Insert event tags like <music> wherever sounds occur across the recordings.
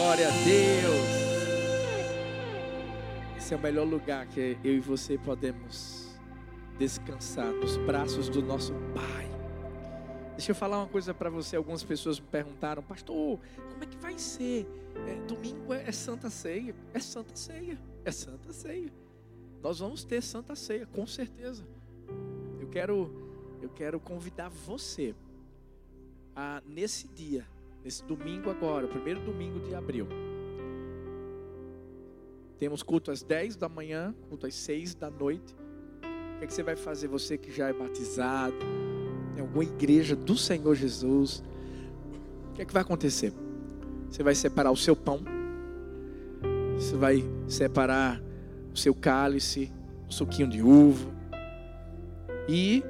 glória a Deus. Esse é o melhor lugar que eu e você podemos descansar nos braços do nosso Pai. Deixa eu falar uma coisa para você. Algumas pessoas me perguntaram, pastor, como é que vai ser? É, domingo é, é Santa Ceia. É Santa Ceia. É Santa Ceia. Nós vamos ter Santa Ceia, com certeza. Eu quero, eu quero convidar você a nesse dia, nesse domingo agora, primeiro domingo de abril. Temos culto às 10 da manhã, culto às 6 da noite. O que, é que você vai fazer? Você que já é batizado, em alguma igreja do Senhor Jesus, o que é que vai acontecer? Você vai separar o seu pão, você vai separar o seu cálice, o suquinho de uva, e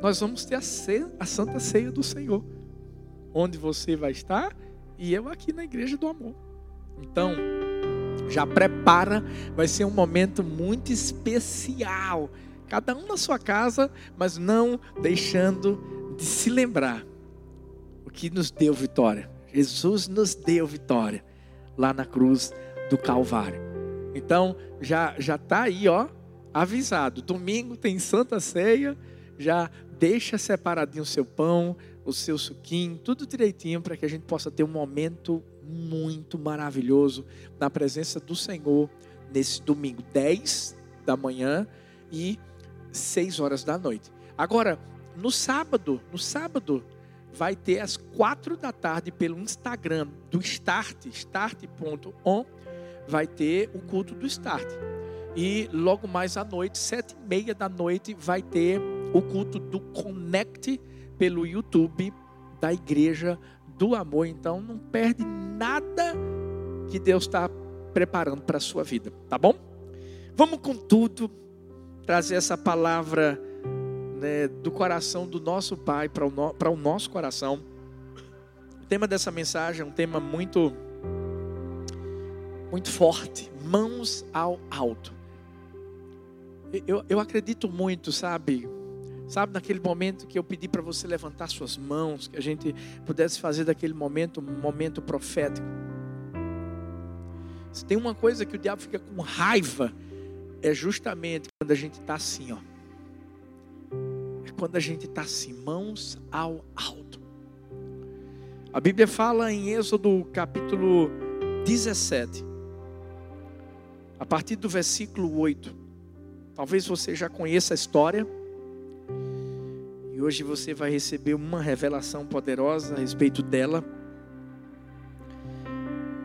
nós vamos ter a, ceia, a santa ceia do Senhor, onde você vai estar e eu aqui na igreja do amor. Então, já prepara, vai ser um momento muito especial cada um na sua casa, mas não deixando de se lembrar o que nos deu vitória. Jesus nos deu vitória lá na cruz do Calvário. Então, já já tá aí, ó, avisado. Domingo tem Santa Ceia, já deixa separadinho o seu pão, o seu suquinho, tudo direitinho para que a gente possa ter um momento muito maravilhoso na presença do Senhor nesse domingo 10 da manhã e seis horas da noite. Agora, no sábado, no sábado, vai ter às quatro da tarde pelo Instagram do Start, start.on, vai ter o culto do Start. E logo mais à noite, sete e meia da noite, vai ter o culto do Connect pelo YouTube da Igreja do Amor. Então, não perde nada que Deus está preparando para a sua vida, tá bom? Vamos com tudo trazer essa palavra né, do coração do nosso Pai para o, no, o nosso coração. O tema dessa mensagem é um tema muito, muito forte. Mãos ao alto. Eu, eu acredito muito, sabe? Sabe, naquele momento que eu pedi para você levantar suas mãos, que a gente pudesse fazer daquele momento um momento profético. Se tem uma coisa que o diabo fica com raiva, é justamente quando a gente está assim, ó. É quando a gente está assim, mãos ao alto. A Bíblia fala em Êxodo capítulo 17, a partir do versículo 8. Talvez você já conheça a história. Hoje você vai receber uma revelação poderosa a respeito dela.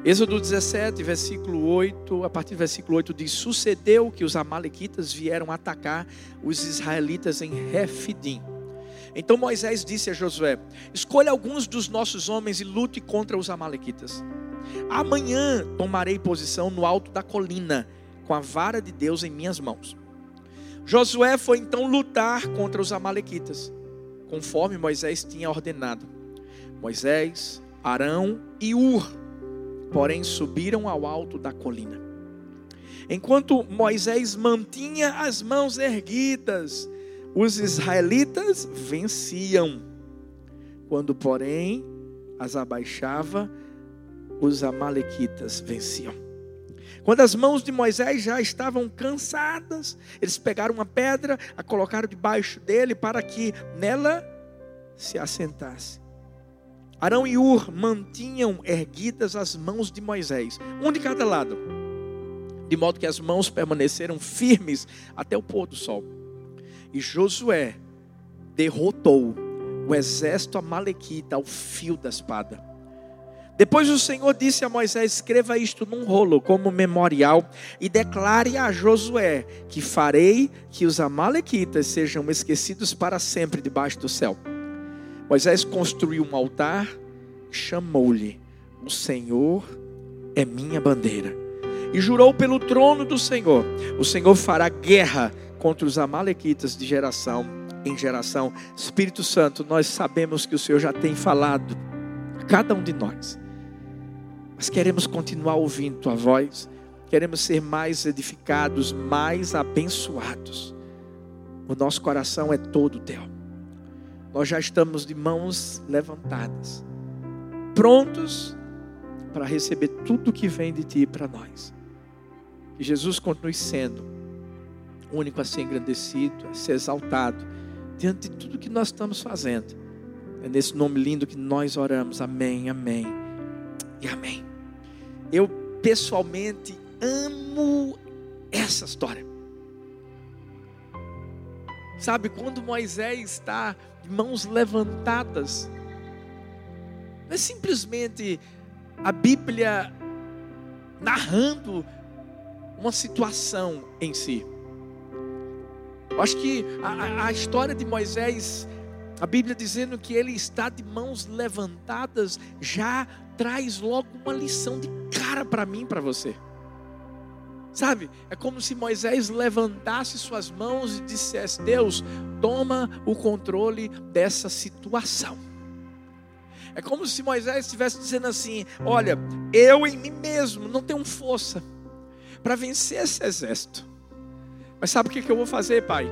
Êxodo 17, versículo 8, a partir do versículo 8 diz: Sucedeu que os amalequitas vieram atacar os israelitas em Refidim. Então Moisés disse a Josué: Escolha alguns dos nossos homens e lute contra os amalequitas. Amanhã tomarei posição no alto da colina, com a vara de Deus em minhas mãos. Josué foi então lutar contra os amalequitas, conforme Moisés tinha ordenado. Moisés, Arão e Ur porém subiram ao alto da colina. Enquanto Moisés mantinha as mãos erguidas, os israelitas venciam. Quando, porém, as abaixava, os amalequitas venciam. Quando as mãos de Moisés já estavam cansadas, eles pegaram uma pedra, a colocaram debaixo dele para que nela se assentasse. Arão e Ur mantinham erguidas as mãos de Moisés, um de cada lado, de modo que as mãos permaneceram firmes até o pôr do sol. E Josué derrotou o exército amalequita ao fio da espada. Depois o Senhor disse a Moisés: Escreva isto num rolo como memorial e declare a Josué que farei que os amalequitas sejam esquecidos para sempre debaixo do céu. Moisés construiu um altar, chamou-lhe: O Senhor é minha bandeira. E jurou pelo trono do Senhor: O Senhor fará guerra contra os amalequitas de geração em geração. Espírito Santo, nós sabemos que o Senhor já tem falado a cada um de nós. Mas queremos continuar ouvindo tua voz. Queremos ser mais edificados, mais abençoados. O nosso coração é todo teu nós já estamos de mãos levantadas, prontos para receber tudo que vem de ti para nós. Que Jesus continue sendo o único a ser engrandecido, a ser exaltado, diante de tudo que nós estamos fazendo. É nesse nome lindo que nós oramos. Amém, amém amém. Eu pessoalmente amo essa história. Sabe, quando Moisés está de mãos levantadas, não é simplesmente a Bíblia narrando uma situação em si. Eu acho que a, a, história de Moisés, a Bíblia dizendo que ele está de mãos levantadas, já traz logo uma lição de cara para mim para você. Sabe? É como se Moisés levantasse suas mãos e dissesse: Deus, toma o controle dessa situação. É como se Moisés estivesse dizendo assim: Olha, eu em mim mesmo não tenho força para vencer esse exército. Mas sabe o que eu vou fazer, Pai?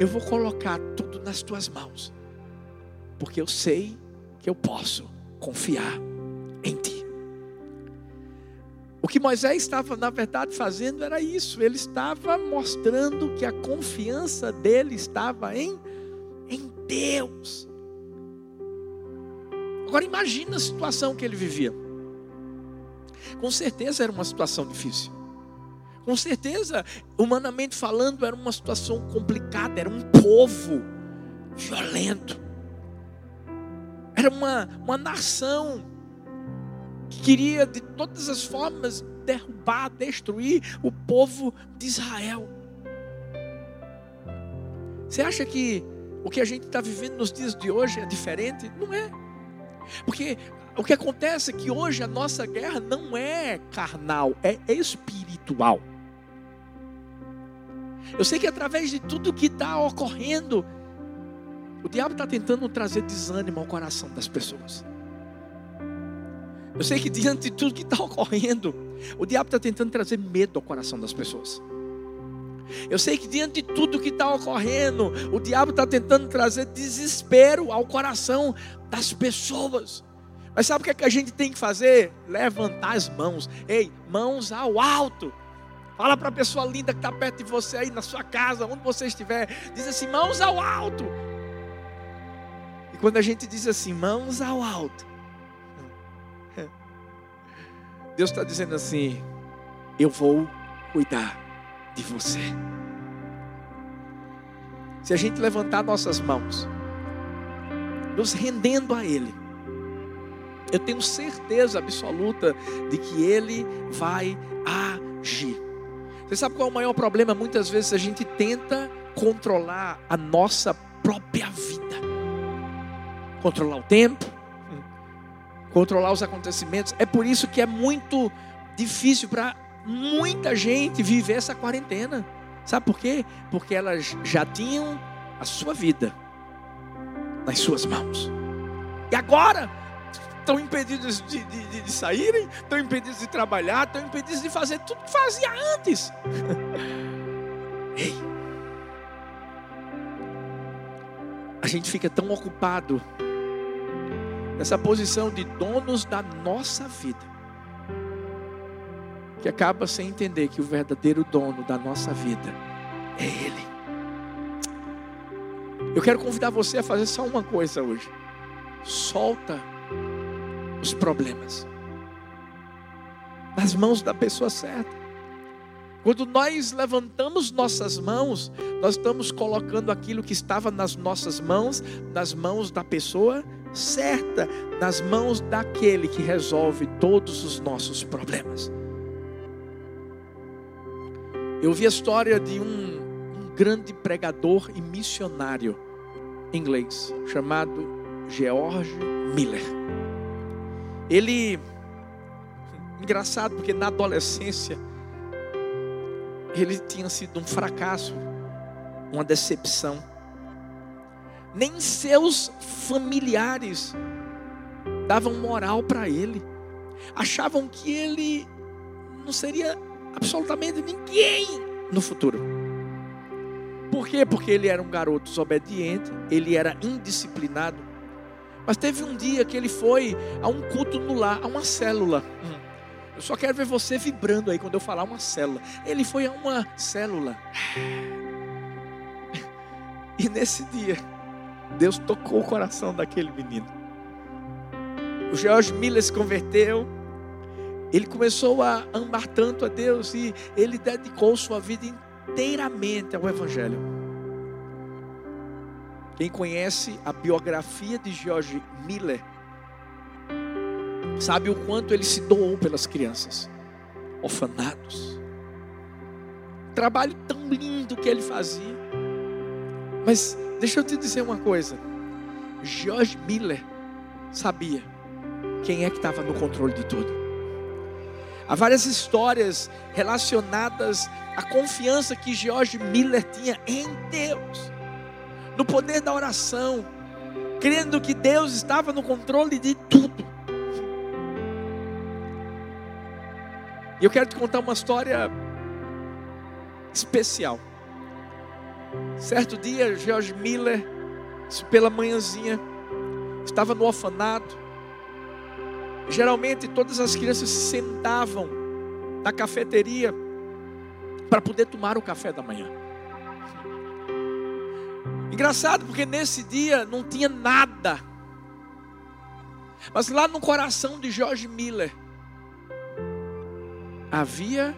Eu vou colocar tudo nas tuas mãos, porque eu sei que eu posso confiar em ti. O que Moisés estava, na verdade, fazendo era isso. Ele estava mostrando que a confiança dele estava em, em Deus. Agora imagina a situação que ele vivia. Com certeza era uma situação difícil. Com certeza, humanamente falando, era uma situação complicada. Era um povo violento. Era uma, uma nação queria de todas as formas derrubar, destruir o povo de Israel. Você acha que o que a gente está vivendo nos dias de hoje é diferente? Não é. Porque o que acontece é que hoje a nossa guerra não é carnal, é espiritual. Eu sei que através de tudo que está ocorrendo, o diabo está tentando trazer desânimo ao coração das pessoas. Eu sei que diante de tudo que está ocorrendo, o diabo está tentando trazer medo ao coração das pessoas. Eu sei que diante de tudo que está ocorrendo, o diabo está tentando trazer desespero ao coração das pessoas. Mas sabe o que, é que a gente tem que fazer? Levantar as mãos. Ei, mãos ao alto. Fala para a pessoa linda que está perto de você aí, na sua casa, onde você estiver. Diz assim: mãos ao alto. E quando a gente diz assim, mãos ao alto, Deus está dizendo assim: eu vou cuidar de você. Se a gente levantar nossas mãos, nos rendendo a Ele, eu tenho certeza absoluta de que Ele vai agir. Você sabe qual é o maior problema? Muitas vezes a gente tenta controlar a nossa própria vida, controlar o tempo, controlar os acontecimentos. É por isso que é muito difícil para muita gente viver essa quarentena. Sabe por quê? Porque elas já tinham a sua vida nas suas mãos. E agora estão impedidos de, de, de saírem, estão impedidos de trabalhar, estão impedidos de fazer tudo que fazia antes. <laughs> Ei, a gente fica tão ocupado nessa posição de donos da nossa vida, que acaba sem entender que o verdadeiro dono da nossa vida é Ele. Eu quero convidar você a fazer só uma coisa hoje: solta os problemas nas mãos da pessoa certa. Quando nós levantamos nossas mãos, nós estamos colocando aquilo que estava nas nossas mãos, nas mãos da pessoa certa nas mãos daquele que resolve todos os nossos problemas. Eu vi a história de um, um grande pregador e missionário inglês chamado George Miller. Ele, engraçado porque na adolescência ele tinha sido um fracasso, uma decepção nem seus familiares davam moral para ele, achavam que ele não seria absolutamente ninguém no futuro. Por quê? Porque ele era um garoto desobediente, ele era indisciplinado. Mas teve um dia que ele foi a um culto no lar, a uma célula. Hum. Eu só quero ver você vibrando aí quando eu falar uma célula. Ele foi a uma célula. <sighs> E nesse dia, Deus tocou o coração daquele menino. O George Miller se converteu. Ele começou a amar tanto a Deus e ele dedicou sua vida inteiramente ao Evangelho. Quem conhece a biografia de George Miller sabe o quanto ele se doou pelas crianças, orfanados. Trabalho tão lindo que ele fazia. Mas deixa eu te dizer uma coisa. George Miller sabia quem é que estava no controle de tudo. Há várias histórias relacionadas à confiança que George Miller tinha em Deus, no poder da oração, crendo que Deus estava no controle de tudo. E eu quero te contar uma história especial. Certo dia, George Miller, pela manhãzinha, estava no orfanato. Geralmente todas as crianças se sentavam na cafeteria para poder tomar o café da manhã. Engraçado, porque nesse dia não tinha nada. Mas lá no coração de George Miller havia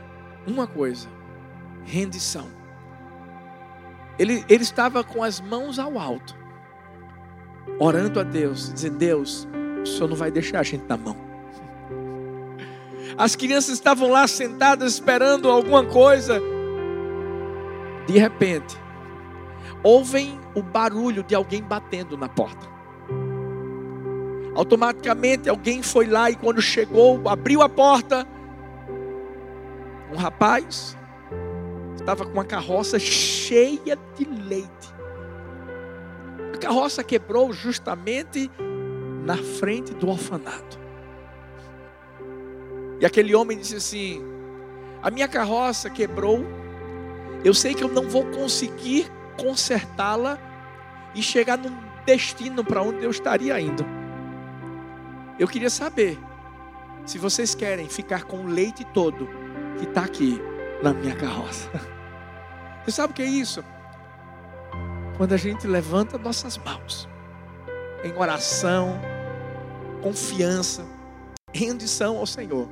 uma coisa: rendição. Ele, ele estava com as mãos ao alto, orando a Deus, dizendo: Deus, o Senhor não vai deixar a gente na mão. As crianças estavam lá sentadas esperando alguma coisa. De repente, ouvem o barulho de alguém batendo na porta. Automaticamente alguém foi lá e quando chegou, abriu a porta. Um rapaz estava com uma carroça cheia de leite. A carroça quebrou justamente na frente do orfanato. E aquele homem disse assim: A minha carroça quebrou, eu sei que eu não vou conseguir consertá-la e chegar num destino para onde eu estaria indo. Eu queria saber se vocês querem ficar com o leite todo que está aqui na minha carroça. <laughs> Você sabe o que é isso? Quando a gente levanta nossas mãos em oração, confiança, rendição ao Senhor.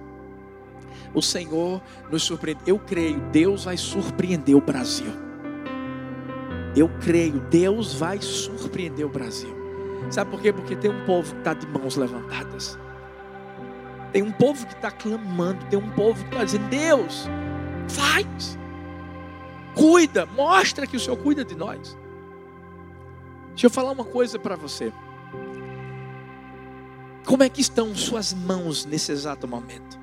O Senhor nos surpreende. Eu creio, Deus vai surpreender o Brasil. Eu creio, Deus vai surpreender o Brasil. Sabe por quê? Porque tem um povo que está de mãos levantadas. Tem um povo que está clamando. Tem um povo que está dizendo: Deus, faz cuida, mostra que o Senhor cuida de nós. Deixa eu falar uma coisa para você. Como é que estão suas mãos nesse exato momento?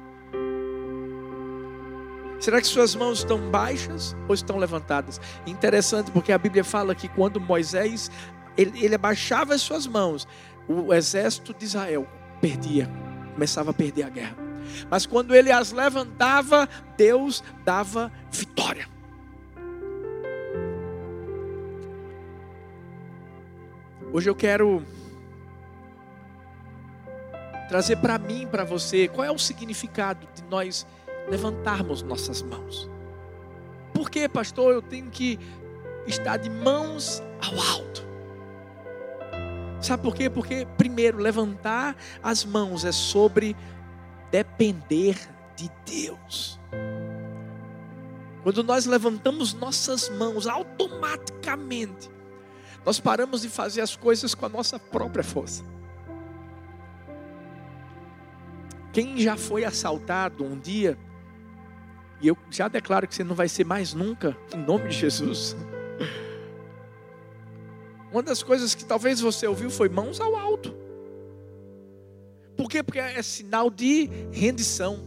Será que suas mãos estão baixas ou estão levantadas? Interessante, porque a Bíblia fala que quando Moisés ele, ele abaixava as suas mãos, o exército de Israel perdia, começava a perder a guerra. Mas quando ele as levantava, Deus dava vitória. Hoje eu quero trazer para mim, para você, qual é o significado de nós levantarmos nossas mãos. Por que, pastor, eu tenho que estar de mãos ao alto? Sabe por quê? Porque, primeiro, levantar as mãos é sobre depender de Deus. Quando nós levantamos nossas mãos, automaticamente nós paramos de fazer as coisas com a nossa própria força. Quem já foi assaltado um dia, e eu já declaro que você não vai ser mais nunca, em nome de Jesus. <laughs> Uma das coisas que talvez você ouviu foi mãos ao alto. Por quê? Porque é sinal de rendição.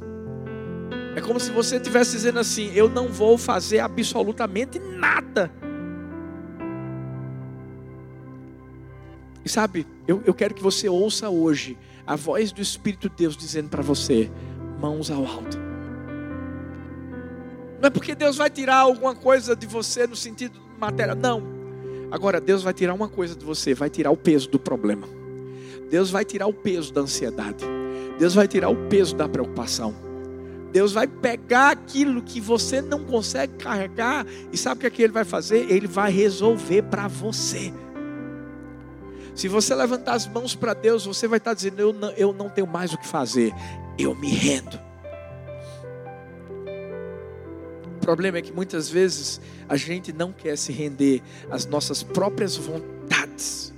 É como se você estivesse dizendo assim: Eu não vou fazer absolutamente nada E sabe, eu, eu quero que você ouça hoje a voz do Espírito de Deus dizendo para você: mãos ao alto. Não é porque Deus vai tirar alguma coisa de você no sentido material, não. Agora, Deus vai tirar uma coisa de você: vai tirar o peso do problema. Deus vai tirar o peso da ansiedade. Deus vai tirar o peso da preocupação. Deus vai pegar aquilo que você não consegue carregar e sabe o que, é que Ele vai fazer? Ele vai resolver para você. Se você levantar as mãos para Deus, você vai estar dizendo: eu não, eu não tenho mais o que fazer, eu me rendo. O problema é que muitas vezes a gente não quer se render às nossas próprias vontades,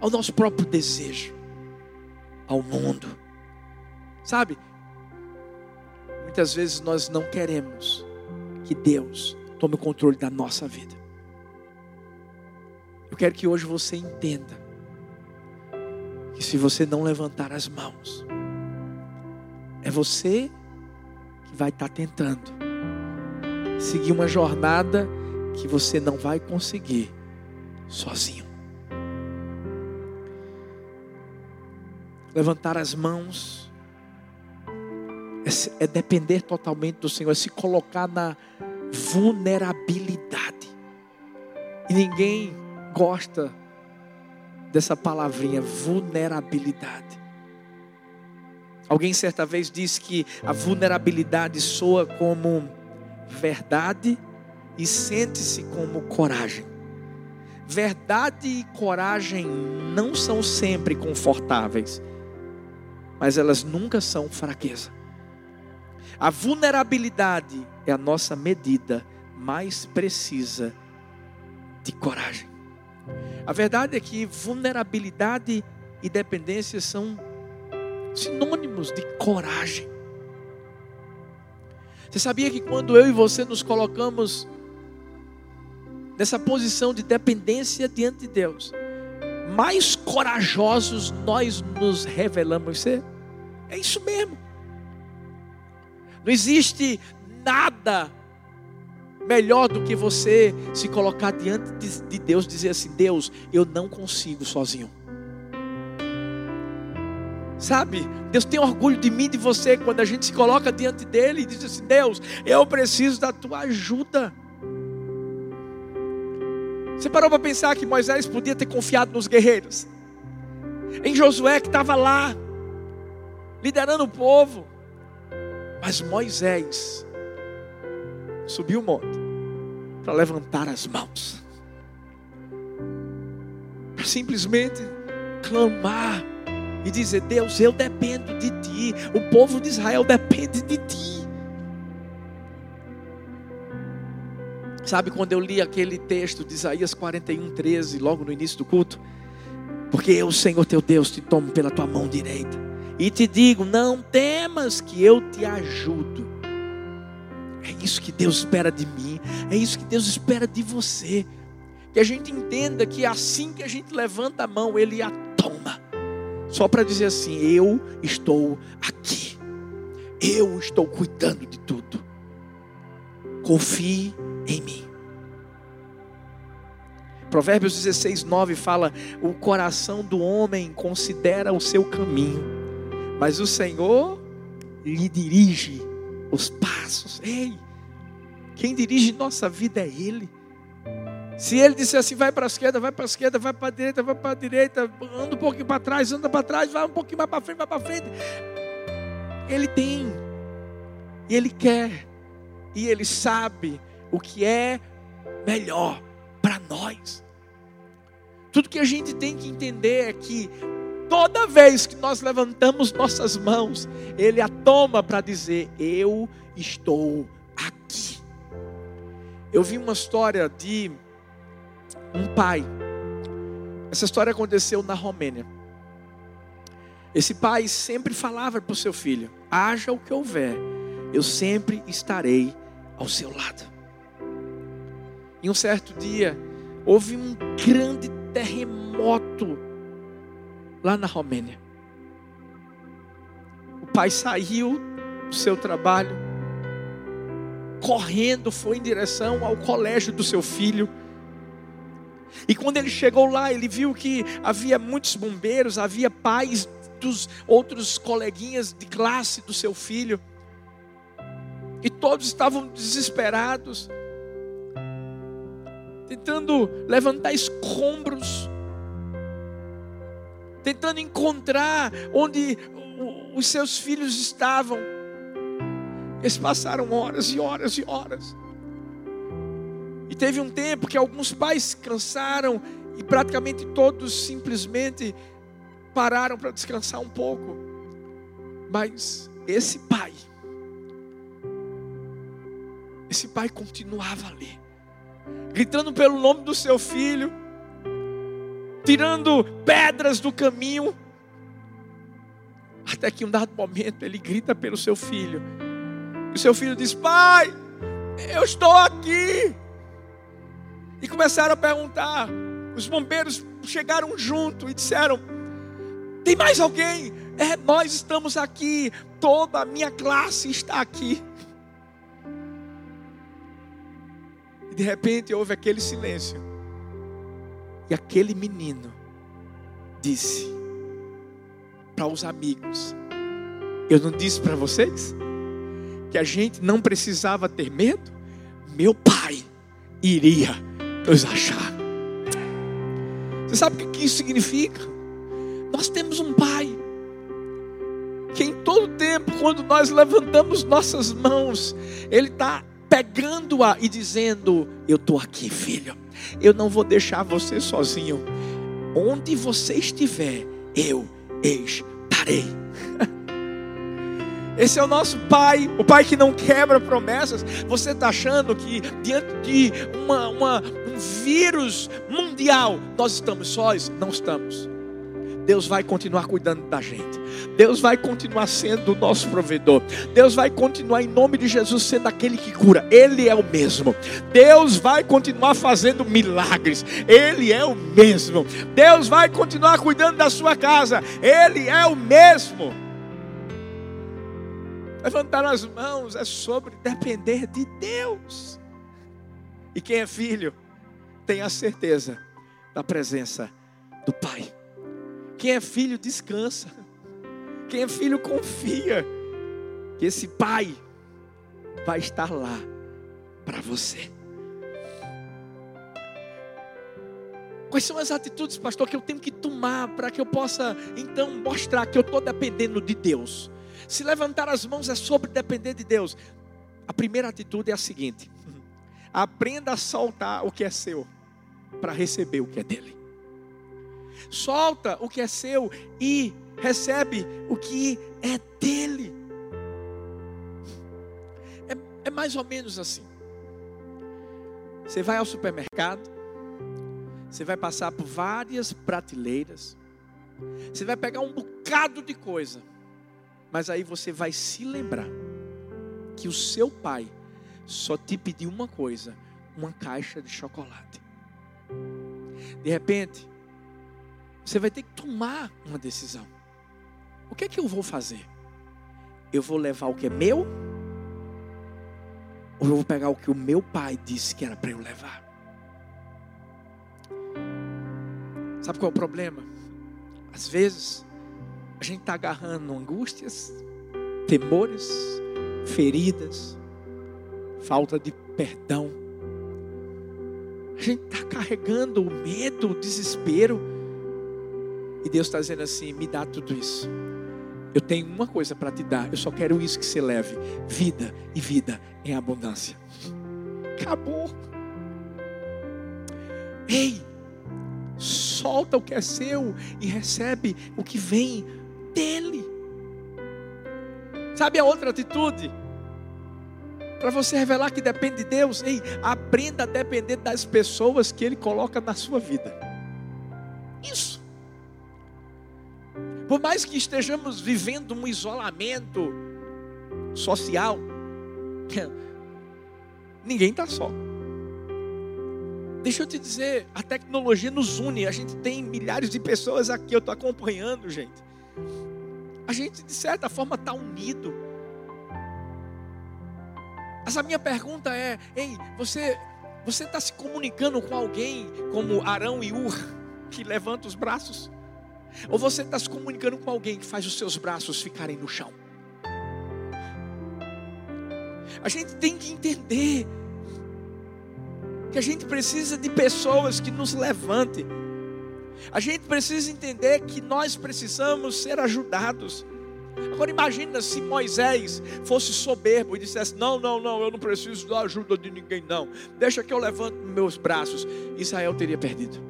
ao nosso próprio desejo, ao mundo. Sabe? Muitas vezes nós não queremos que Deus tome o controle da nossa vida. Eu quero que hoje você entenda que se você não levantar as mãos, é você que vai estar tentando seguir uma jornada que você não vai conseguir sozinho. Levantar as mãos é, é depender totalmente do Senhor, é se colocar na vulnerabilidade. E ninguém gosta dessa palavrinha, vulnerabilidade. Alguém certa vez disse que a vulnerabilidade soa como verdade e sente-se como coragem. Verdade e coragem não são sempre confortáveis, mas elas nunca são fraqueza. A vulnerabilidade é a nossa medida mais precisa de coragem. A verdade é que vulnerabilidade e dependência são sinônimos de coragem. Você sabia que quando eu e você nos colocamos nessa posição de dependência diante de Deus, mais corajosos nós nos revelamos ser? É isso mesmo. Não existe nada melhor do que você se colocar diante de Deus e dizer assim: Deus, eu não consigo sozinho. Sabe? Deus tem orgulho de mim e de você quando a gente se coloca diante dele e diz assim: Deus, eu preciso da tua ajuda. Você parou para pensar que Moisés podia ter confiado nos guerreiros? Em Josué que estava lá, liderando o povo. Mas Moisés subiu o monte para levantar as mãos, para simplesmente clamar e dizer: Deus, eu dependo de ti, o povo de Israel depende de ti. Sabe quando eu li aquele texto de Isaías 41, 13, logo no início do culto? Porque eu, Senhor teu Deus, te tomo pela tua mão direita e te digo: não temas que eu te ajudo. É isso que Deus espera de mim, é isso que Deus espera de você. Que a gente entenda que assim que a gente levanta a mão, Ele a toma, só para dizer assim: Eu estou aqui, eu estou cuidando de tudo. Confie em mim. Provérbios 16, 9 fala: O coração do homem considera o seu caminho, mas o Senhor lhe dirige os passos. Ei, quem dirige nossa vida é Ele. Se Ele disser assim, vai para a esquerda, vai para a esquerda, vai para a direita, vai para a direita, anda um pouquinho para trás, anda para trás, vai um pouquinho mais para frente, vai para frente. Ele tem, e Ele quer, e Ele sabe o que é melhor para nós. Tudo que a gente tem que entender é que toda vez que nós levantamos nossas mãos, Ele a toma para dizer: Eu estou aqui. Eu vi uma história de um pai. Essa história aconteceu na Romênia. Esse pai sempre falava para o seu filho: haja o que houver, eu sempre estarei ao seu lado. E um certo dia, houve um grande terremoto lá na Romênia. O pai saiu do seu trabalho, correndo, foi em direção ao colégio do seu filho. E quando ele chegou lá, ele viu que havia muitos bombeiros, havia pais dos outros coleguinhas de classe do seu filho. E todos estavam desesperados, tentando levantar escombros tentando encontrar onde os seus filhos estavam. Eles passaram horas e horas e horas. E teve um tempo que alguns pais cansaram e praticamente todos simplesmente pararam para descansar um pouco. Mas esse pai, esse pai continuava ali, gritando pelo nome do seu filho, tirando pedras do caminho, até que um dado momento ele grita pelo seu filho. E o seu filho diz: Pai, eu estou aqui. E começaram a perguntar. Os bombeiros chegaram junto e disseram: Tem mais alguém? É, nós estamos aqui. Toda a minha classe está aqui. E de repente houve aquele silêncio. E aquele menino disse para os amigos: Eu não disse para vocês que a gente não precisava ter medo? Meu pai iria nos achar. Você sabe o que isso significa? Nós temos um pai que em todo tempo, quando nós levantamos nossas mãos, Ele está pegando-a e dizendo: Eu estou aqui, filho. Eu não vou deixar você sozinho. Onde você estiver, eu estarei. <laughs> Esse é o nosso Pai, o Pai que não quebra promessas. Você está achando que diante de uma, uma, um vírus mundial nós estamos sós? Não estamos. Deus vai continuar cuidando da gente. Deus vai continuar sendo o nosso provedor. Deus vai continuar, em nome de Jesus, sendo aquele que cura. Ele é o mesmo. Deus vai continuar fazendo milagres. Ele é o mesmo. Deus vai continuar cuidando da sua casa. Ele é o mesmo. Levantar as mãos é sobre depender de Deus. E quem é filho tem a certeza da presença do Pai. Quem é filho descansa. Quem é filho confia que esse pai vai estar lá para você. Quais são as atitudes, pastor, que eu tenho que tomar para que eu possa então mostrar que eu estou dependendo de Deus? Se levantar as mãos é sobre depender de Deus. A primeira atitude é a seguinte: <laughs> aprenda a soltar o que é seu para receber o que é dele solta o que é seu e recebe o que é dele. É, é mais ou menos assim. Você vai ao supermercado, você vai passar por várias prateleiras, você vai pegar um bocado de coisa, mas aí você vai se lembrar que o seu pai só te pediu uma coisa: uma caixa de chocolate. De repente, você vai ter que tomar uma decisão. O que é que eu vou fazer? Eu vou levar o que é meu? Ou eu vou pegar o que o meu pai disse que era para eu levar? Sabe qual é o problema? Às vezes, a gente está agarrando angústias, temores, feridas, falta de perdão. A gente está carregando o medo, o desespero e Deus está dizendo assim: me dá tudo isso. Eu tenho uma coisa para te dar. Eu só quero isso que você leve: vida e vida em abundância. Acabou. Ei, solta o que é seu e recebe o que vem dele. Sabe a outra atitude? Para você revelar que depende de Deus, ei, aprenda a depender das pessoas que Ele coloca na sua vida. Isso. Por mais que estejamos vivendo um isolamento social, <laughs> ninguém está só. Deixa eu te dizer, a tecnologia nos une. A gente tem milhares de pessoas aqui, eu estou acompanhando, gente. A gente, de certa forma, está unido. Mas a minha pergunta é: ei, você você está se comunicando com alguém como Arão e Ur, <laughs> que levanta os braços? Ou você está se comunicando com alguém que faz os seus braços ficarem no chão? A gente tem que entender que a gente precisa de pessoas que nos levantem. A gente precisa entender que nós precisamos ser ajudados. Agora imagina se Moisés fosse soberbo e dissesse: Não, não, não, eu não preciso da ajuda de ninguém, não. Deixa que eu levanto meus braços. Israel teria perdido.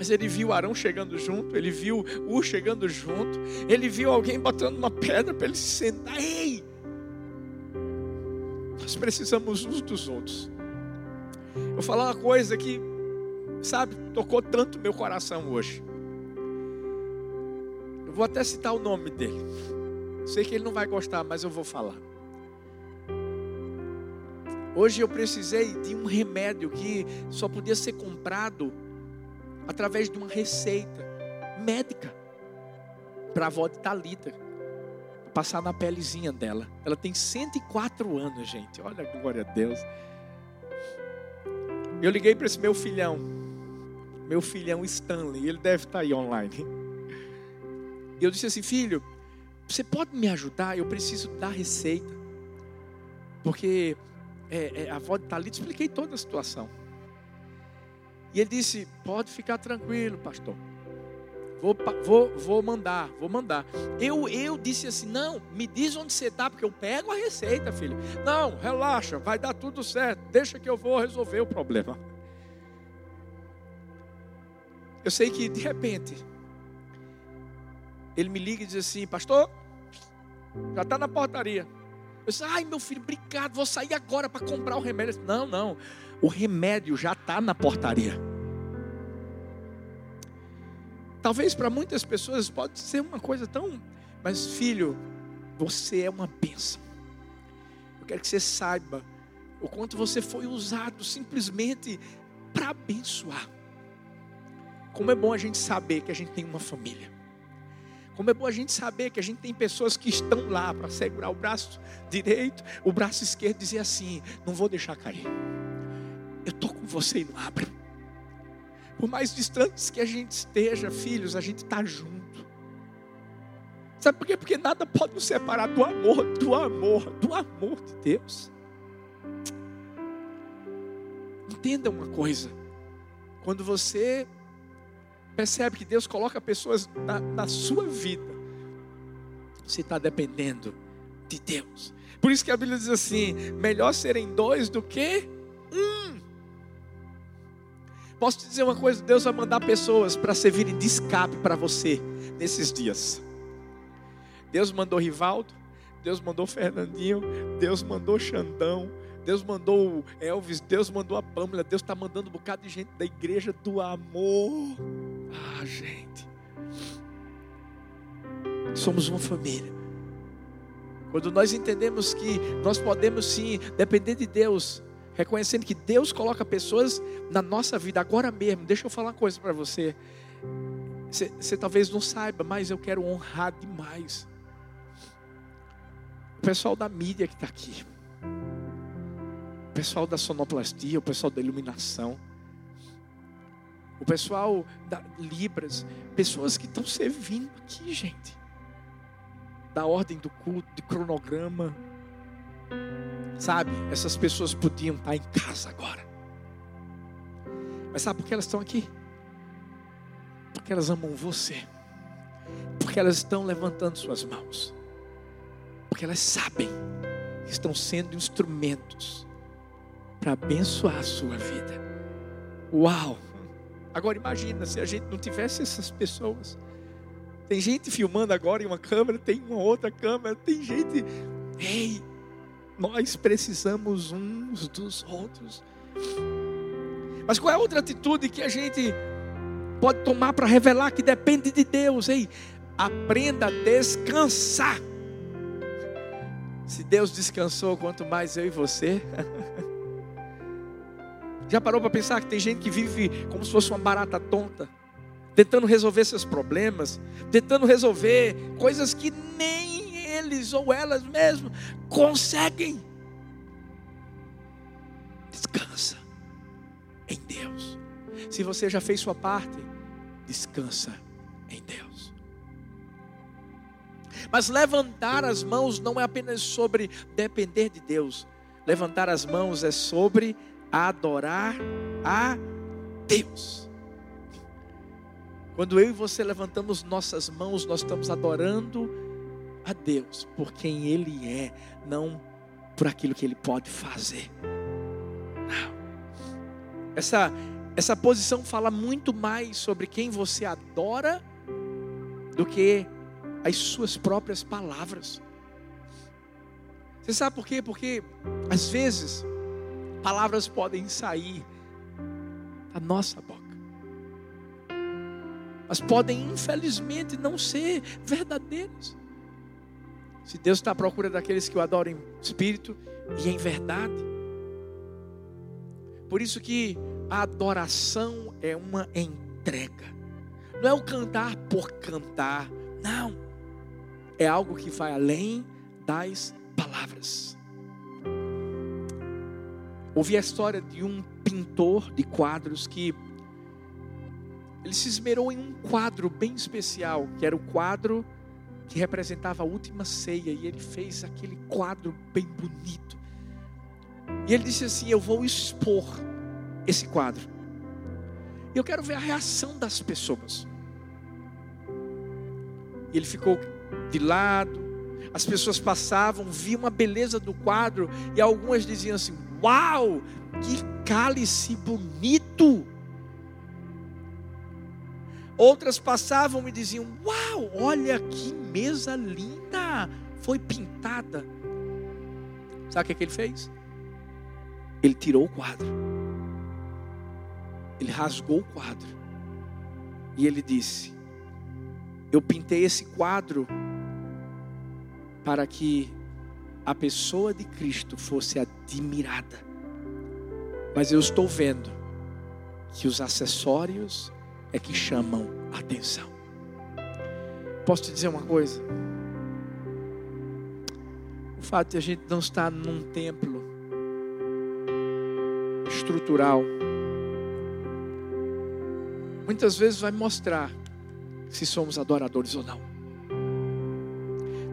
Mas ele viu Arão chegando junto, ele viu U chegando junto, ele viu alguém botando uma pedra para ele se sentar. Ei! Nós precisamos uns dos outros. Eu vou falar uma coisa que, sabe, tocou tanto meu coração hoje. Eu vou até citar o nome dele. Sei que ele não vai gostar, mas eu vou falar. Hoje eu precisei de um remédio que só podia ser comprado através de uma receita médica para a avó de Talita passar na pelezinha dela. Ela tem 104 anos, gente. Olha, glória a Deus. Eu liguei para esse meu filhão, meu filhão Stanley, ele deve estar tá aí online. E eu disse assim, filho, você pode me ajudar? Eu preciso dar receita. Porque é, é, a avó de Talita, expliquei toda a situação. E ele disse: Pode ficar tranquilo, pastor. Vou, vou, vou mandar, vou mandar. Eu, eu disse assim: Não, me diz onde você está, porque eu pego a receita, filho. Não, relaxa, vai dar tudo certo. Deixa que eu vou resolver o problema. Eu sei que de repente ele me liga e diz assim: Pastor, já está na portaria. Eu disse: Ai, meu filho, obrigado, vou sair agora para comprar o remédio. Disse, não, não o remédio já está na portaria. Talvez para muitas pessoas pode ser uma coisa tão, mas filho, você é uma bênção. Eu quero que você saiba o quanto você foi usado simplesmente para abençoar. Como é bom a gente saber que a gente tem uma família. Como é bom a gente saber que a gente tem pessoas que estão lá para segurar o braço direito, o braço esquerdo e dizer assim: não vou deixar cair. Eu estou com você e não abre. Por mais distantes que a gente esteja, filhos, a gente está junto. Sabe por quê? Porque nada pode nos separar do amor, do amor, do amor de Deus. Entenda uma coisa. Quando você percebe que Deus coloca pessoas na, na sua vida, você está dependendo de Deus. Por isso que a Bíblia diz assim: melhor serem dois do que um. Posso te dizer uma coisa: Deus vai mandar pessoas para servirem de escape para você nesses dias. Deus mandou Rivaldo, Deus mandou Fernandinho, Deus mandou Xandão, Deus mandou Elvis, Deus mandou a Pâmela, Deus está mandando um bocado de gente da igreja do amor. Ah, gente. Somos uma família. Quando nós entendemos que nós podemos sim depender de Deus, reconhecendo que Deus coloca pessoas na nossa vida agora mesmo. Deixa eu falar uma coisa para você. você. Você talvez não saiba, mas eu quero honrar demais o pessoal da mídia que está aqui, o pessoal da sonoplastia, o pessoal da iluminação, o pessoal da Libras, pessoas que estão servindo aqui, gente, da ordem do culto, de cronograma Sabe, essas pessoas podiam estar em casa agora. Mas sabe por que elas estão aqui? Porque elas amam você. Porque elas estão levantando suas mãos. Porque elas sabem que estão sendo instrumentos para abençoar a sua vida. Uau! Agora imagina se a gente não tivesse essas pessoas. Tem gente filmando agora em uma câmera, tem uma outra câmera, tem gente. Ei, nós precisamos uns dos outros. Mas qual é a outra atitude que a gente pode tomar para revelar que depende de Deus? Ei, aprenda a descansar. Se Deus descansou, quanto mais eu e você. <laughs> Já parou para pensar que tem gente que vive como se fosse uma barata tonta, tentando resolver seus problemas, tentando resolver coisas que nem eles ou elas mesmos conseguem. Descansa em Deus. Se você já fez sua parte, descansa em Deus. Mas levantar as mãos não é apenas sobre depender de Deus. Levantar as mãos é sobre adorar a Deus. Quando eu e você levantamos nossas mãos, nós estamos adorando a Deus por quem Ele é, não por aquilo que Ele pode fazer. Não. Essa, essa posição fala muito mais sobre quem você adora do que as suas próprias palavras. Você sabe por quê? Porque às vezes palavras podem sair da nossa boca mas podem infelizmente não ser verdadeiros. Se Deus está à procura daqueles que o adoram em espírito e em verdade. Por isso que a adoração é uma entrega. Não é o cantar por cantar, não. É algo que vai além das palavras. Ouvi a história de um pintor de quadros que ele se esmerou em um quadro bem especial, que era o quadro que representava a última ceia, e ele fez aquele quadro bem bonito. E ele disse assim: Eu vou expor esse quadro. E eu quero ver a reação das pessoas. E ele ficou de lado, as pessoas passavam, viam a beleza do quadro, e algumas diziam assim: Uau, que cálice bonito! Outras passavam e diziam: Uau, olha que mesa linda! Foi pintada. Sabe o que, é que ele fez? Ele tirou o quadro. Ele rasgou o quadro. E ele disse: Eu pintei esse quadro para que a pessoa de Cristo fosse admirada. Mas eu estou vendo que os acessórios é que chamam atenção. Posso te dizer uma coisa? O fato de a gente não estar num templo estrutural, muitas vezes vai mostrar se somos adoradores ou não.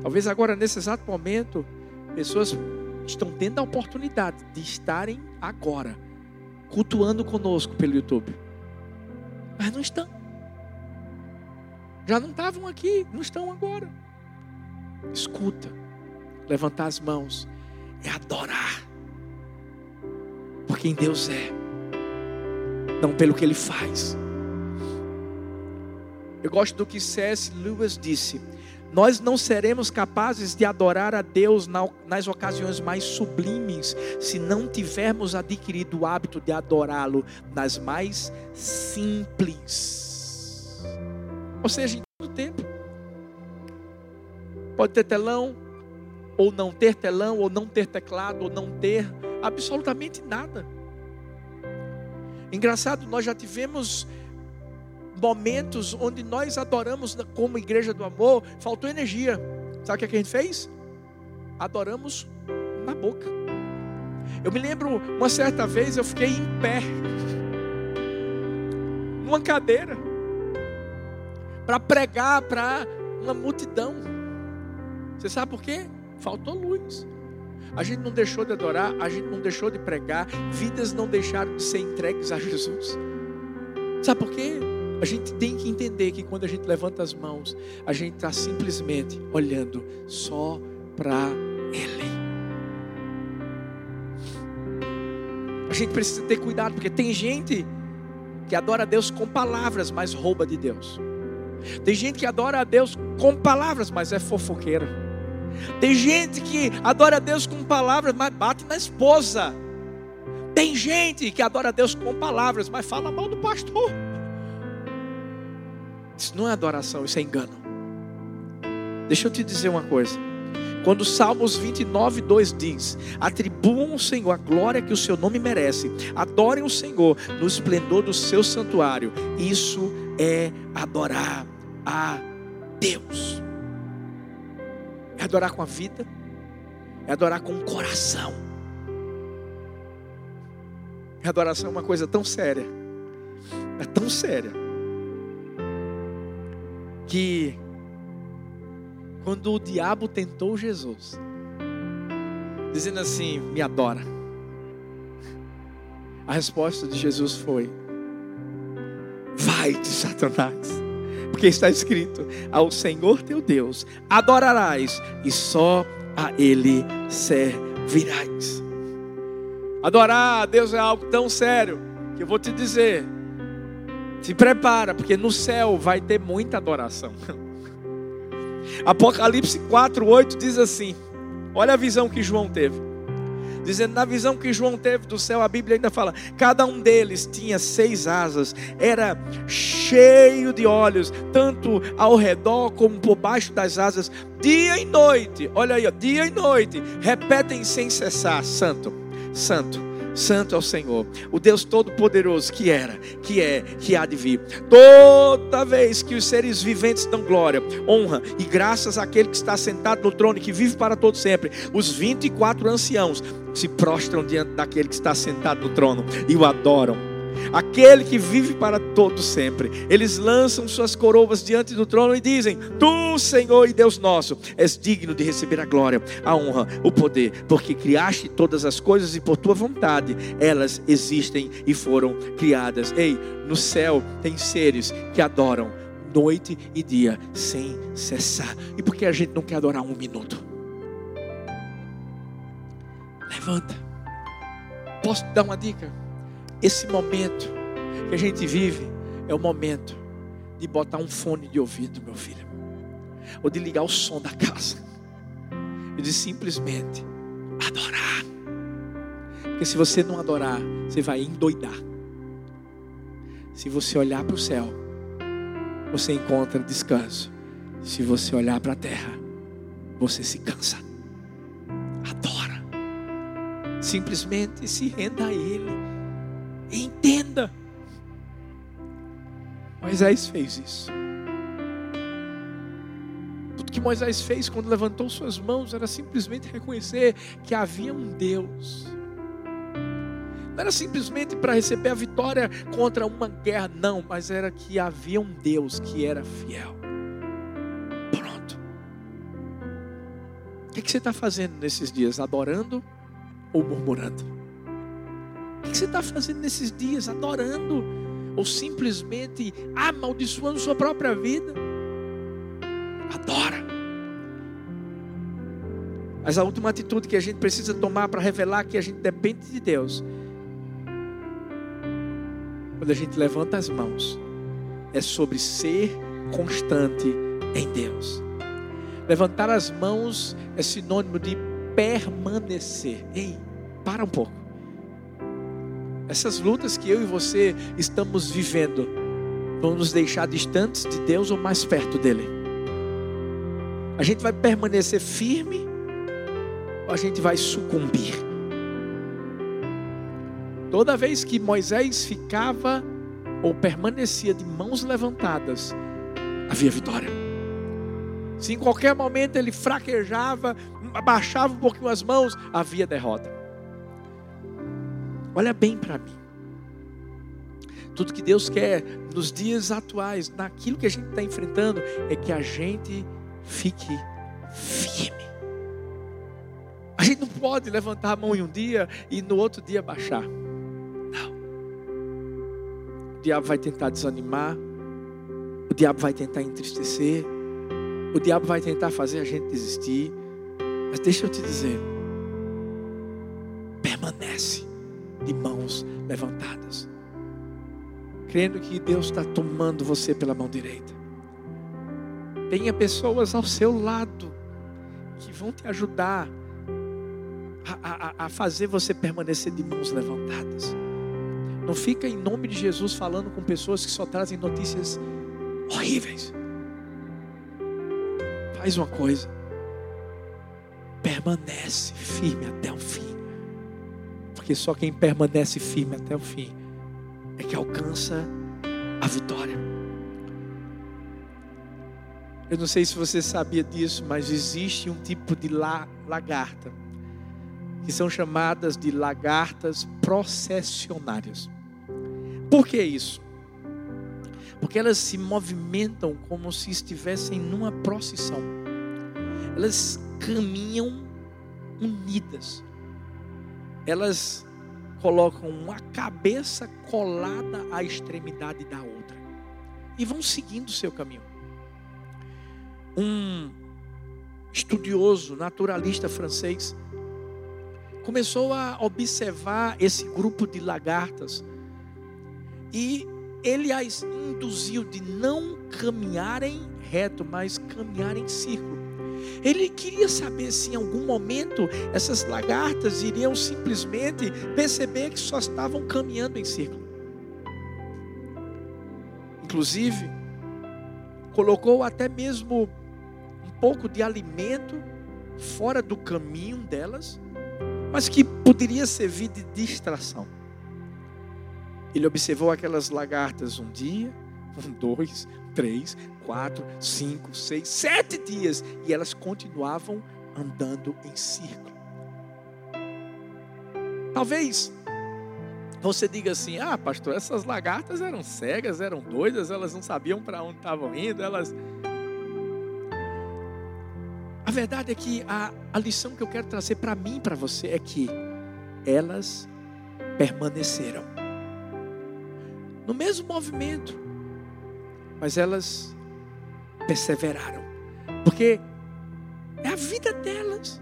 Talvez agora, nesse exato momento, pessoas estão tendo a oportunidade de estarem agora cultuando conosco pelo YouTube mas não estão. Já não estavam aqui, não estão agora. Escuta, levantar as mãos é adorar por quem Deus é, não pelo que Ele faz. Eu gosto do que C.S. Lewis disse nós não seremos capazes de adorar a Deus nas ocasiões mais sublimes se não tivermos adquirido o hábito de adorá-lo nas mais simples. Ou seja, em todo tempo. Pode ter telão, ou não ter telão, ou não ter teclado, ou não ter absolutamente nada. Engraçado, nós já tivemos momentos onde nós adoramos como igreja do amor, faltou energia. Sabe o que a gente fez? Adoramos na boca. Eu me lembro uma certa vez eu fiquei em pé, numa cadeira, para pregar para uma multidão. Você sabe por quê? Faltou luz. A gente não deixou de adorar, a gente não deixou de pregar, vidas não deixaram de ser entregues a Jesus. Sabe por quê? A gente tem que entender que quando a gente levanta as mãos, a gente está simplesmente olhando só para Ele. A gente precisa ter cuidado, porque tem gente que adora a Deus com palavras, mas rouba de Deus. Tem gente que adora a Deus com palavras, mas é fofoqueira. Tem gente que adora a Deus com palavras, mas bate na esposa. Tem gente que adora a Deus com palavras, mas fala mal do pastor. Isso não é adoração, isso é engano. Deixa eu te dizer uma coisa. Quando Salmos 29, 2 diz: Atribuam ao Senhor a glória que o seu nome merece, adorem o Senhor no esplendor do seu santuário. Isso é adorar a Deus. É adorar com a vida, é adorar com o coração. A adoração é uma coisa tão séria, é tão séria que quando o diabo tentou Jesus, dizendo assim: me adora. A resposta de Jesus foi: vai de Satanás, Porque está escrito: Ao Senhor teu Deus adorarás e só a Ele servirás. Adorar a Deus é algo tão sério que eu vou te dizer. Se prepara, porque no céu vai ter muita adoração. <laughs> Apocalipse 4:8 diz assim: Olha a visão que João teve dizendo na visão que João teve do céu, a Bíblia ainda fala: cada um deles tinha seis asas, era cheio de olhos, tanto ao redor como por baixo das asas, dia e noite. Olha aí, ó, dia e noite, repetem sem cessar: Santo, Santo Santo é o Senhor, o Deus Todo-Poderoso que era, que é, que há de vir. Toda vez que os seres viventes dão glória, honra e graças àquele que está sentado no trono e que vive para todo sempre, os 24 anciãos se prostram diante daquele que está sentado no trono e o adoram aquele que vive para todo sempre. Eles lançam suas coroas diante do trono e dizem: Tu, Senhor e Deus nosso, és digno de receber a glória, a honra, o poder, porque criaste todas as coisas e por tua vontade elas existem e foram criadas. Ei, no céu tem seres que adoram noite e dia sem cessar. E por que a gente não quer adorar um minuto? Levanta. Posso te dar uma dica? Esse momento que a gente vive é o momento de botar um fone de ouvido, meu filho, ou de ligar o som da casa e de simplesmente adorar. Porque se você não adorar, você vai endoidar. Se você olhar para o céu, você encontra descanso. Se você olhar para a terra, você se cansa. Adora. Simplesmente se renda a Ele. Entenda. Moisés fez isso. Tudo que Moisés fez quando levantou suas mãos era simplesmente reconhecer que havia um Deus. Não era simplesmente para receber a vitória contra uma guerra, não, mas era que havia um Deus que era fiel. Pronto. O que, é que você está fazendo nesses dias? Adorando ou murmurando? O que você está fazendo nesses dias? Adorando? Ou simplesmente amaldiçoando sua própria vida? Adora. Mas a última atitude que a gente precisa tomar para revelar que a gente depende de Deus, quando a gente levanta as mãos, é sobre ser constante em Deus. Levantar as mãos é sinônimo de permanecer. Ei, para um pouco. Essas lutas que eu e você estamos vivendo vão nos deixar distantes de Deus ou mais perto dele? A gente vai permanecer firme ou a gente vai sucumbir? Toda vez que Moisés ficava ou permanecia de mãos levantadas, havia vitória. Se em qualquer momento ele fraquejava, abaixava um pouquinho as mãos, havia derrota. Olha bem para mim. Tudo que Deus quer nos dias atuais, naquilo que a gente está enfrentando, é que a gente fique firme. A gente não pode levantar a mão em um dia e no outro dia baixar. Não. O diabo vai tentar desanimar, o diabo vai tentar entristecer, o diabo vai tentar fazer a gente desistir. Mas deixa eu te dizer, permanece de mãos levantadas, crendo que Deus está tomando você pela mão direita. Tenha pessoas ao seu lado que vão te ajudar a, a, a fazer você permanecer de mãos levantadas. Não fica em nome de Jesus falando com pessoas que só trazem notícias horríveis. Faz uma coisa. Permanece firme até o fim porque só quem permanece firme até o fim é que alcança a vitória. Eu não sei se você sabia disso, mas existe um tipo de lagarta que são chamadas de lagartas processionárias. Por que isso? Porque elas se movimentam como se estivessem numa procissão. Elas caminham unidas elas colocam uma cabeça colada à extremidade da outra. e vão seguindo o seu caminho. Um estudioso, naturalista francês, começou a observar esse grupo de lagartas e ele as induziu de não caminharem reto, mas caminharem em círculo. Ele queria saber se em algum momento essas lagartas iriam simplesmente perceber que só estavam caminhando em círculo. Inclusive, colocou até mesmo um pouco de alimento fora do caminho delas mas que poderia servir de distração. Ele observou aquelas lagartas um dia, um, dois, três, quatro, cinco, seis, sete dias, e elas continuavam andando em círculo. Talvez você diga assim: ah, pastor, essas lagartas eram cegas, eram doidas, elas não sabiam para onde estavam indo, elas a verdade é que a, a lição que eu quero trazer para mim para você é que elas permaneceram no mesmo movimento, mas elas perseveraram, porque é a vida delas,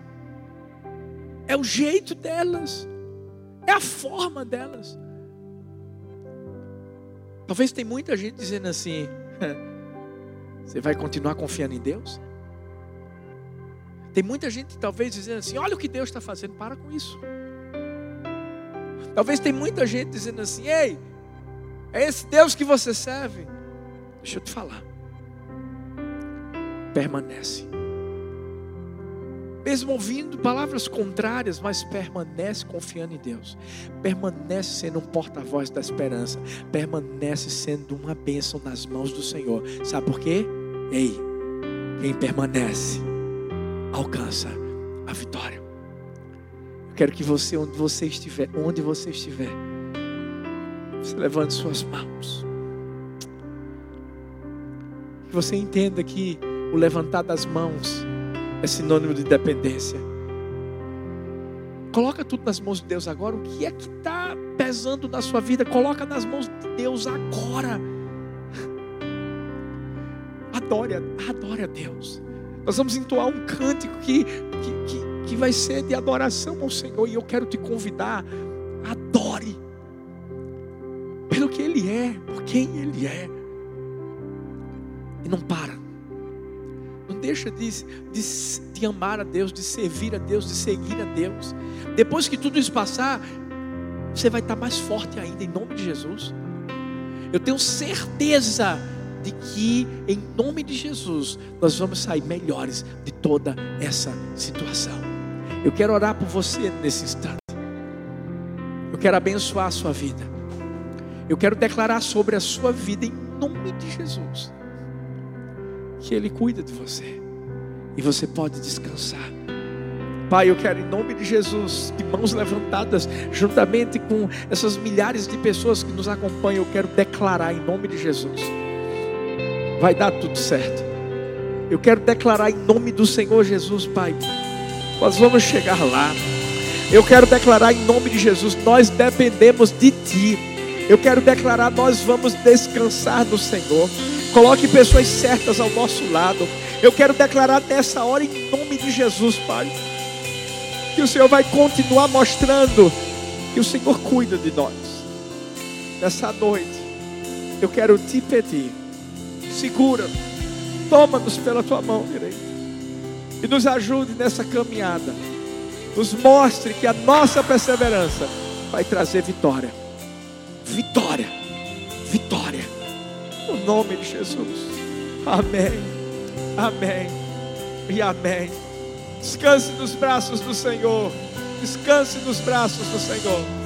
é o jeito delas, é a forma delas. Talvez tem muita gente dizendo assim: <laughs> você vai continuar confiando em Deus? Tem muita gente talvez dizendo assim: olha o que Deus está fazendo, para com isso. Talvez tem muita gente dizendo assim: ei, é esse Deus que você serve. Deixa eu te falar. Permanece. Mesmo ouvindo palavras contrárias, mas permanece confiando em Deus. Permanece sendo um porta-voz da esperança. Permanece sendo uma bênção nas mãos do Senhor. Sabe por quê? Ei, quem permanece alcança a vitória. Eu quero que você, onde você estiver, onde você estiver, você levante suas mãos. Que você entenda que o levantar das mãos é sinônimo de dependência. Coloca tudo nas mãos de Deus agora. O que é que está pesando na sua vida? Coloca nas mãos de Deus agora. Adore, adore a Deus. Nós vamos entoar um cântico que, que, que, que vai ser de adoração ao Senhor. E eu quero te convidar, adore. Pelo que Ele é, por quem Ele é. E não para. Não deixa de, de, de amar a Deus, de servir a Deus, de seguir a Deus. Depois que tudo isso passar, você vai estar mais forte ainda, em nome de Jesus. Eu tenho certeza de que, em nome de Jesus, nós vamos sair melhores de toda essa situação. Eu quero orar por você nesse instante. Eu quero abençoar a sua vida. Eu quero declarar sobre a sua vida, em nome de Jesus, que Ele cuida de você e você pode descansar. Pai, eu quero em nome de Jesus, de mãos levantadas, juntamente com essas milhares de pessoas que nos acompanham, eu quero declarar em nome de Jesus vai dar tudo certo. Eu quero declarar em nome do Senhor Jesus, Pai. Nós vamos chegar lá. Eu quero declarar em nome de Jesus, nós dependemos de Ti. Eu quero declarar, nós vamos descansar no Senhor. Coloque pessoas certas ao nosso lado. Eu quero declarar nessa hora em nome de Jesus, Pai. Que o Senhor vai continuar mostrando que o Senhor cuida de nós. Nessa noite, eu quero te pedir segura, toma-nos pela tua mão direita e nos ajude nessa caminhada. Nos mostre que a nossa perseverança vai trazer vitória. Vitória, vitória, no nome de Jesus. Amém, amém e amém. Descanse nos braços do Senhor. Descanse nos braços do Senhor.